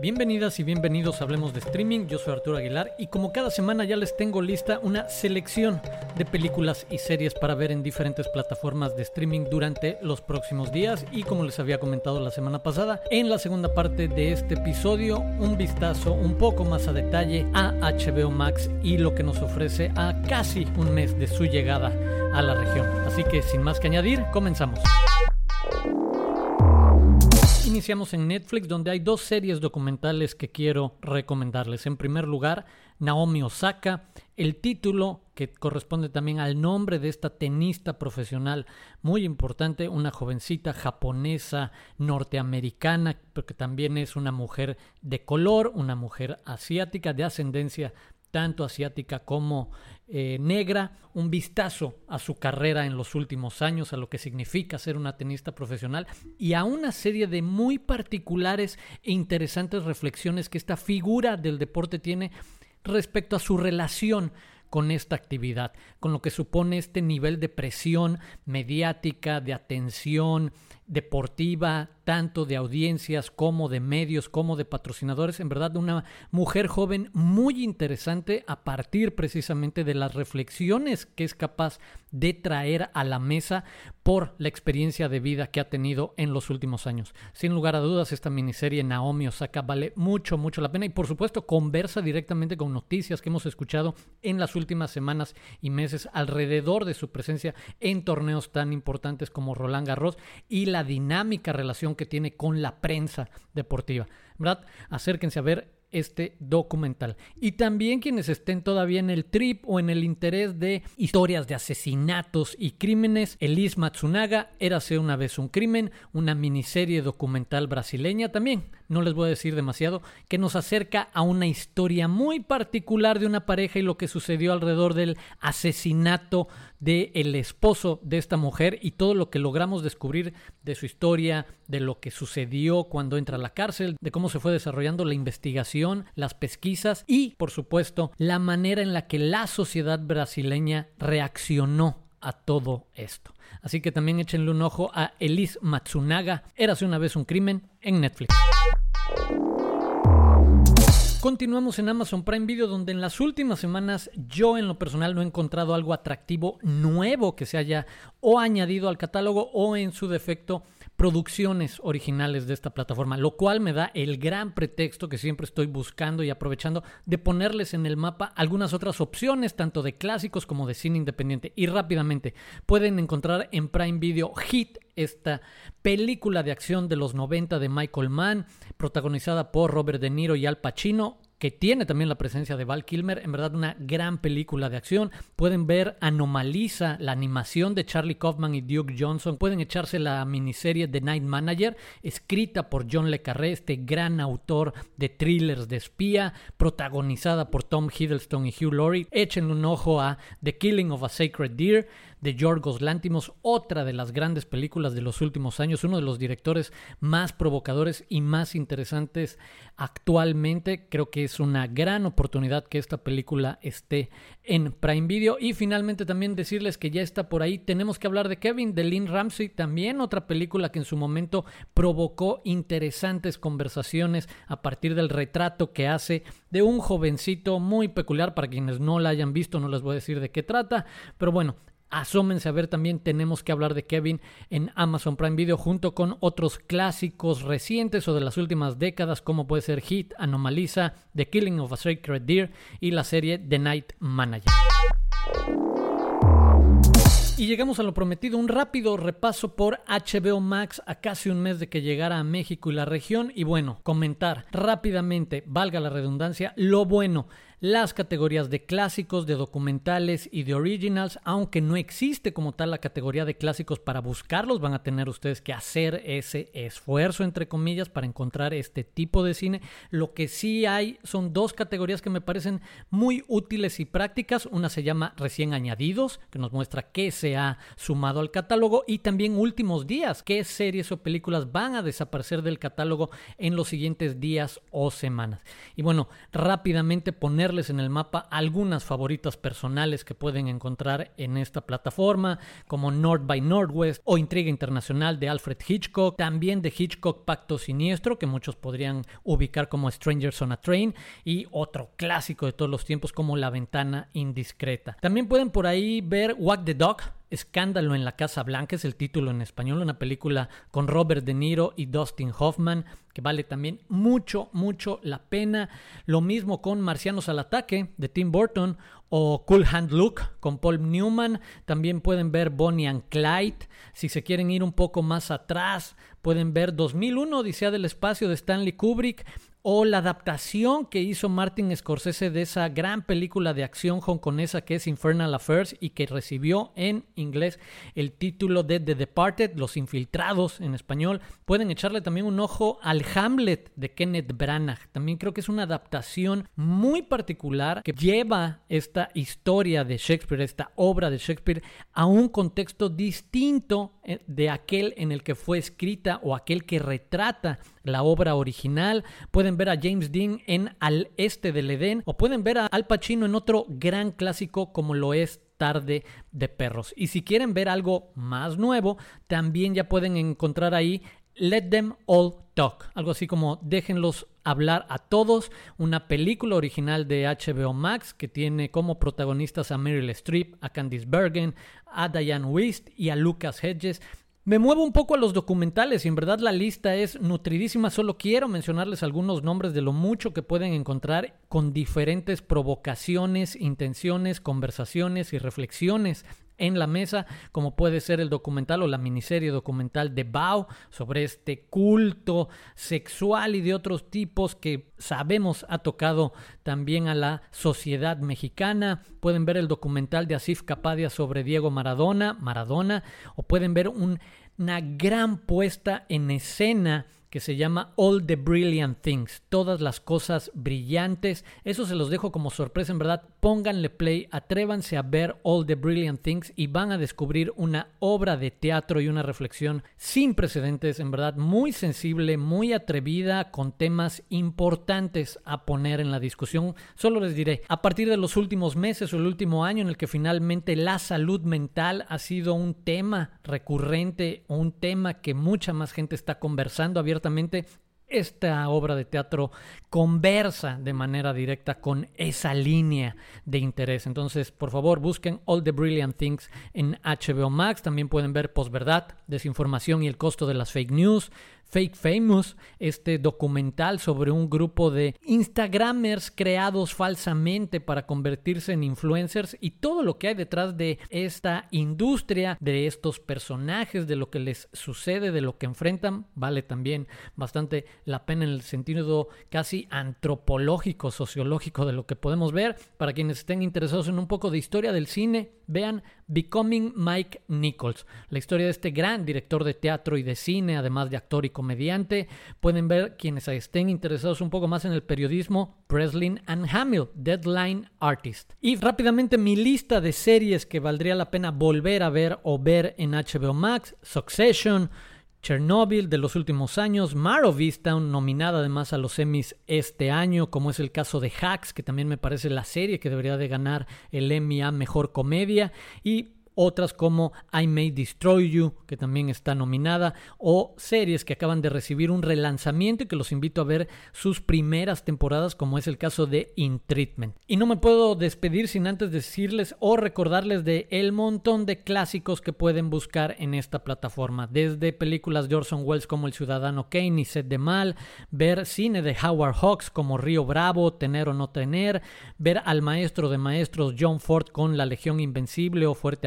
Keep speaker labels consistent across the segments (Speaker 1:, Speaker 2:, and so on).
Speaker 1: Bienvenidas y bienvenidos a Hablemos de Streaming, yo soy Arturo Aguilar y como cada semana ya les tengo lista una selección de películas y series para ver en diferentes plataformas de streaming durante los próximos días y como les había comentado la semana pasada, en la segunda parte de este episodio un vistazo un poco más a detalle a HBO Max y lo que nos ofrece a casi un mes de su llegada a la región. Así que sin más que añadir, comenzamos. Iniciamos en Netflix donde hay dos series documentales que quiero recomendarles. En primer lugar, Naomi Osaka, el título que corresponde también al nombre de esta tenista profesional muy importante, una jovencita japonesa norteamericana, porque también es una mujer de color, una mujer asiática de ascendencia tanto asiática como eh, negra, un vistazo a su carrera en los últimos años, a lo que significa ser una tenista profesional y a una serie de muy particulares e interesantes reflexiones que esta figura del deporte tiene respecto a su relación con esta actividad, con lo que supone este nivel de presión mediática, de atención deportiva, tanto de audiencias como de medios, como de patrocinadores. En verdad, una mujer joven muy interesante a partir precisamente de las reflexiones que es capaz de traer a la mesa por la experiencia de vida que ha tenido en los últimos años. Sin lugar a dudas, esta miniserie Naomi Osaka vale mucho, mucho la pena y por supuesto conversa directamente con noticias que hemos escuchado en las últimas semanas y meses alrededor de su presencia en torneos tan importantes como Roland Garros y la dinámica relación que tiene con la prensa deportiva. ¿Verdad? Acérquense a ver este documental. Y también quienes estén todavía en el trip o en el interés de historias de asesinatos y crímenes, Elise Matsunaga, Érase una vez un crimen, una miniserie documental brasileña también, no les voy a decir demasiado, que nos acerca a una historia muy particular de una pareja y lo que sucedió alrededor del asesinato del el esposo de esta mujer y todo lo que logramos descubrir de su historia, de lo que sucedió cuando entra a la cárcel, de cómo se fue desarrollando la investigación, las pesquisas y, por supuesto, la manera en la que la sociedad brasileña reaccionó a todo esto. Así que también échenle un ojo a Elise Matsunaga, Érase una vez un crimen, en Netflix. Continuamos en Amazon Prime Video donde en las últimas semanas yo en lo personal no he encontrado algo atractivo nuevo que se haya o añadido al catálogo o en su defecto producciones originales de esta plataforma, lo cual me da el gran pretexto que siempre estoy buscando y aprovechando de ponerles en el mapa algunas otras opciones, tanto de clásicos como de cine independiente. Y rápidamente pueden encontrar en Prime Video Hit, esta película de acción de los 90 de Michael Mann, protagonizada por Robert De Niro y Al Pacino, que tiene también la presencia de Val Kilmer, en verdad una gran película de acción. Pueden ver Anomaliza, la animación de Charlie Kaufman y Duke Johnson. Pueden echarse la miniserie The Night Manager, escrita por John Le Carré, este gran autor de thrillers de espía, protagonizada por Tom Hiddleston y Hugh Laurie. Échenle un ojo a The Killing of a Sacred Deer de Yorgos Lantimos, otra de las grandes películas de los últimos años, uno de los directores más provocadores y más interesantes actualmente. Creo que es una gran oportunidad que esta película esté en Prime Video. Y finalmente también decirles que ya está por ahí. Tenemos que hablar de Kevin, de Lynn Ramsey, también otra película que en su momento provocó interesantes conversaciones a partir del retrato que hace de un jovencito muy peculiar. Para quienes no la hayan visto, no les voy a decir de qué trata. Pero bueno, Asómense a ver también tenemos que hablar de Kevin en Amazon Prime Video junto con otros clásicos recientes o de las últimas décadas como puede ser Hit, Anomaliza, The Killing of a Sacred Deer y la serie The Night Manager. Y llegamos a lo prometido, un rápido repaso por HBO Max a casi un mes de que llegara a México y la región. Y bueno, comentar rápidamente, valga la redundancia, lo bueno las categorías de clásicos, de documentales y de originals, aunque no existe como tal la categoría de clásicos para buscarlos, van a tener ustedes que hacer ese esfuerzo, entre comillas, para encontrar este tipo de cine. Lo que sí hay son dos categorías que me parecen muy útiles y prácticas. Una se llama recién añadidos, que nos muestra qué se ha sumado al catálogo, y también últimos días, qué series o películas van a desaparecer del catálogo en los siguientes días o semanas. Y bueno, rápidamente poner en el mapa algunas favoritas personales que pueden encontrar en esta plataforma, como North by Northwest o Intriga Internacional de Alfred Hitchcock, también de Hitchcock Pacto Siniestro, que muchos podrían ubicar como Strangers on a Train, y otro clásico de todos los tiempos como La Ventana Indiscreta. También pueden por ahí ver Walk the Dog, Escándalo en la Casa Blanca es el título en español, una película con Robert De Niro y Dustin Hoffman, que vale también mucho, mucho la pena. Lo mismo con Marcianos al Ataque de Tim Burton o Cool Hand Luke con Paul Newman. También pueden ver Bonnie and Clyde. Si se quieren ir un poco más atrás, pueden ver 2001, Odisea del Espacio de Stanley Kubrick o la adaptación que hizo Martin Scorsese de esa gran película de acción hongkonesa que es Infernal Affairs y que recibió en inglés el título de The Departed, Los Infiltrados en español. Pueden echarle también un ojo al Hamlet de Kenneth Branagh. También creo que es una adaptación muy particular que lleva esta historia de Shakespeare, esta obra de Shakespeare, a un contexto distinto de aquel en el que fue escrita o aquel que retrata la obra original. Pueden ver a James Dean en Al Este del Edén o pueden ver a Al Pacino en otro gran clásico como lo es Tarde de Perros. Y si quieren ver algo más nuevo, también ya pueden encontrar ahí Let Them All Talk, algo así como Déjenlos hablar a todos, una película original de HBO Max que tiene como protagonistas a Meryl Streep, a Candice Bergen, a Diane Wist y a Lucas Hedges. Me muevo un poco a los documentales y en verdad la lista es nutridísima. Solo quiero mencionarles algunos nombres de lo mucho que pueden encontrar con diferentes provocaciones, intenciones, conversaciones y reflexiones en la mesa, como puede ser el documental o la miniserie documental de Bao sobre este culto sexual y de otros tipos que sabemos ha tocado también a la sociedad mexicana. Pueden ver el documental de Asif Kapadia sobre Diego Maradona, Maradona, o pueden ver una gran puesta en escena que se llama All the Brilliant Things, todas las cosas brillantes. Eso se los dejo como sorpresa, en verdad. Pónganle play, atrévanse a ver All the Brilliant Things y van a descubrir una obra de teatro y una reflexión sin precedentes, en verdad, muy sensible, muy atrevida, con temas importantes a poner en la discusión. Solo les diré, a partir de los últimos meses o el último año en el que finalmente la salud mental ha sido un tema recurrente, un tema que mucha más gente está conversando abiertamente esta obra de teatro conversa de manera directa con esa línea de interés. Entonces, por favor, busquen All the Brilliant Things en HBO Max. También pueden ver Posverdad, Desinformación y el costo de las fake news. Fake Famous, este documental sobre un grupo de Instagramers creados falsamente para convertirse en influencers y todo lo que hay detrás de esta industria, de estos personajes, de lo que les sucede, de lo que enfrentan, vale también bastante la pena en el sentido casi antropológico, sociológico de lo que podemos ver. Para quienes estén interesados en un poco de historia del cine, vean Becoming Mike Nichols, la historia de este gran director de teatro y de cine, además de actor y comediante. Pueden ver quienes estén interesados un poco más en el periodismo, Breslin and Hamill, Deadline Artist. Y rápidamente mi lista de series que valdría la pena volver a ver o ver en HBO Max, Succession, Chernobyl de los últimos años, Mare nominada además a los Emmys este año, como es el caso de Hacks, que también me parece la serie que debería de ganar el Emmy a Mejor Comedia, y otras como I May Destroy You, que también está nominada, o series que acaban de recibir un relanzamiento y que los invito a ver sus primeras temporadas, como es el caso de In Treatment. Y no me puedo despedir sin antes decirles o recordarles de el montón de clásicos que pueden buscar en esta plataforma, desde películas de Orson Welles como El Ciudadano Kane y Sed de Mal, ver cine de Howard Hawks como Río Bravo, Tener o No Tener, ver al maestro de maestros John Ford con La Legión Invencible o Fuerte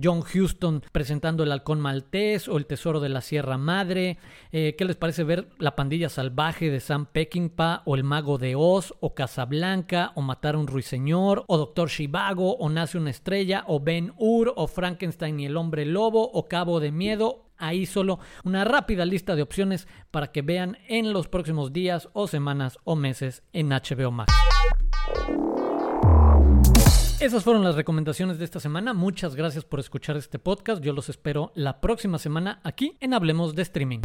Speaker 1: John Houston presentando el halcón maltés o el tesoro de la Sierra Madre. Eh, ¿Qué les parece ver La pandilla salvaje de Sam Peckinpah o El mago de Oz o Casablanca o Matar a un ruiseñor o Doctor Shivago o Nace una estrella o Ben Hur o Frankenstein y el hombre lobo o Cabo de Miedo? Ahí solo una rápida lista de opciones para que vean en los próximos días o semanas o meses en HBO Max. Esas fueron las recomendaciones de esta semana. Muchas gracias por escuchar este podcast. Yo los espero la próxima semana aquí en Hablemos de Streaming.